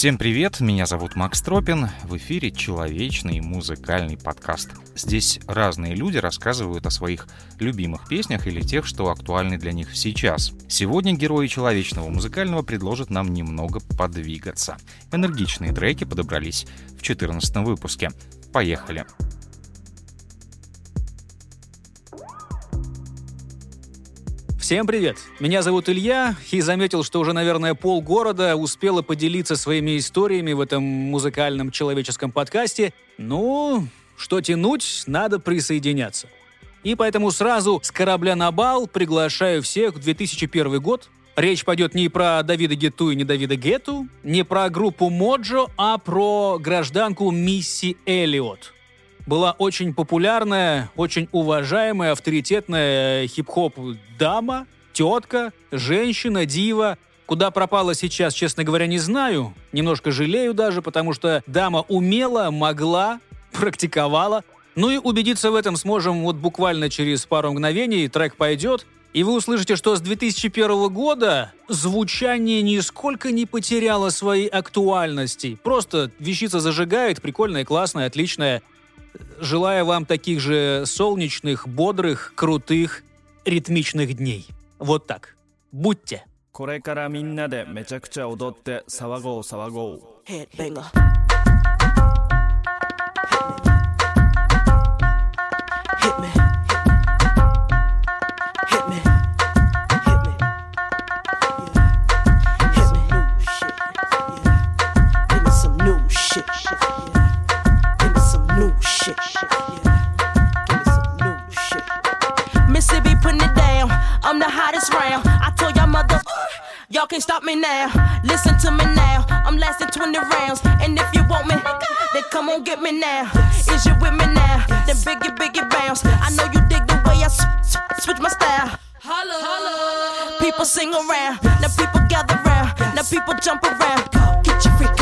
Всем привет, меня зовут Макс Тропин. В эфире человечный музыкальный подкаст. Здесь разные люди рассказывают о своих любимых песнях или тех, что актуальны для них сейчас. Сегодня герои человечного музыкального предложат нам немного подвигаться. Энергичные треки подобрались в 14 выпуске. Поехали! Всем привет! Меня зовут Илья, и заметил, что уже, наверное, полгорода успела поделиться своими историями в этом музыкальном человеческом подкасте. Ну, что тянуть, надо присоединяться. И поэтому сразу с корабля на бал приглашаю всех в 2001 год. Речь пойдет не про Давида Гету и не Давида Гету, не про группу Моджо, а про гражданку Мисси Эллиот – была очень популярная, очень уважаемая, авторитетная хип-хоп дама, тетка, женщина, дива. Куда пропала сейчас, честно говоря, не знаю. Немножко жалею даже, потому что дама умела, могла, практиковала. Ну и убедиться в этом сможем вот буквально через пару мгновений. Трек пойдет, и вы услышите, что с 2001 года звучание нисколько не потеряло своей актуальности. Просто вещица зажигает, прикольная, классная, отличная. Желаю вам таких же солнечных, бодрых, крутых, ритмичных дней. Вот так. Будьте. これからみんなでめちゃくちゃ踊って騒ごう騒ごう。Headbanger. Y'all Can't stop me now. Listen to me now. I'm lasting 20 rounds. And if you want me, then come on get me now. Is you with me now? Then biggie, biggie bounce. I know you dig the way I switch my style. Holla, holla. People sing around. Now people gather round. Now people jump around. Get your freak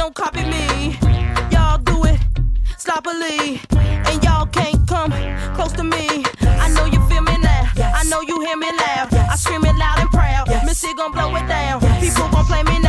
Don't copy me. Y'all do it sloppily, and y'all can't come close to me. I know you feel me now. I know you hear me loud. I scream it loud and proud. Missy gon' blow it down. People gon' play me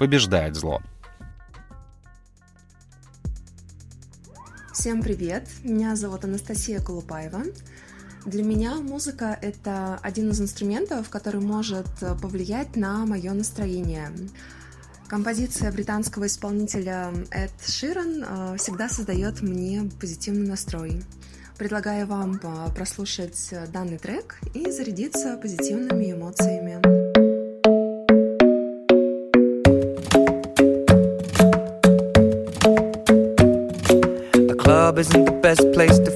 побеждает зло. Всем привет! Меня зовут Анастасия Колупаева. Для меня музыка — это один из инструментов, который может повлиять на мое настроение. Композиция британского исполнителя Эд Ширан э, всегда создает мне позитивный настрой. Предлагаю вам э, прослушать данный трек и зарядиться позитивными эмоциями.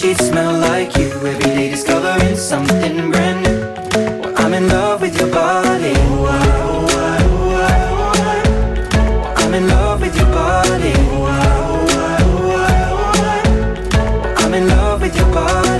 sheets smell like you. Every day discovering something brand new. Well, I'm in love with your body. I'm in love with your body. I'm in love with your body.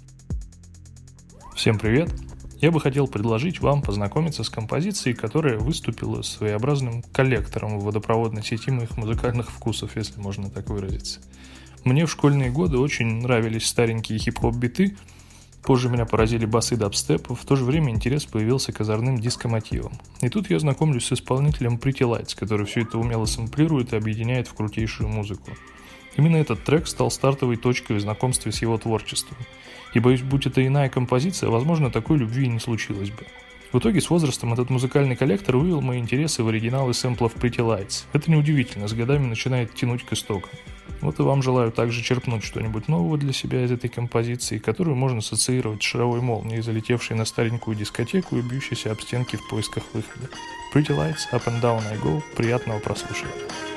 Всем привет! Я бы хотел предложить вам познакомиться с композицией, которая выступила своеобразным коллектором в водопроводной сети моих музыкальных вкусов, если можно так выразиться. Мне в школьные годы очень нравились старенькие хип-хоп биты, позже меня поразили басы дабстепа, в то же время интерес появился к озорным дискомотивам. И тут я знакомлюсь с исполнителем Pretty Lights, который все это умело сэмплирует и объединяет в крутейшую музыку. Именно этот трек стал стартовой точкой в знакомстве с его творчеством. И боюсь, будь это иная композиция, возможно, такой любви и не случилось бы. В итоге с возрастом этот музыкальный коллектор вывел мои интересы в оригиналы сэмплов Pretty Lights. Это неудивительно, с годами начинает тянуть к истокам. Вот и вам желаю также черпнуть что-нибудь нового для себя из этой композиции, которую можно ассоциировать с шаровой молнией, залетевшей на старенькую дискотеку и бьющейся об стенки в поисках выхода. Pretty Lights, Up and Down I Go. Приятного прослушивания.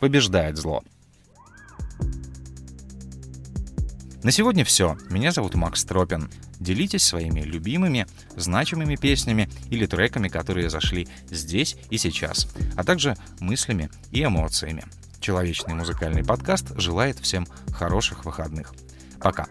Побеждает зло. На сегодня все. Меня зовут Макс Тропин. Делитесь своими любимыми, значимыми песнями или треками, которые зашли здесь и сейчас, а также мыслями и эмоциями. Человечный музыкальный подкаст желает всем хороших выходных. Пока.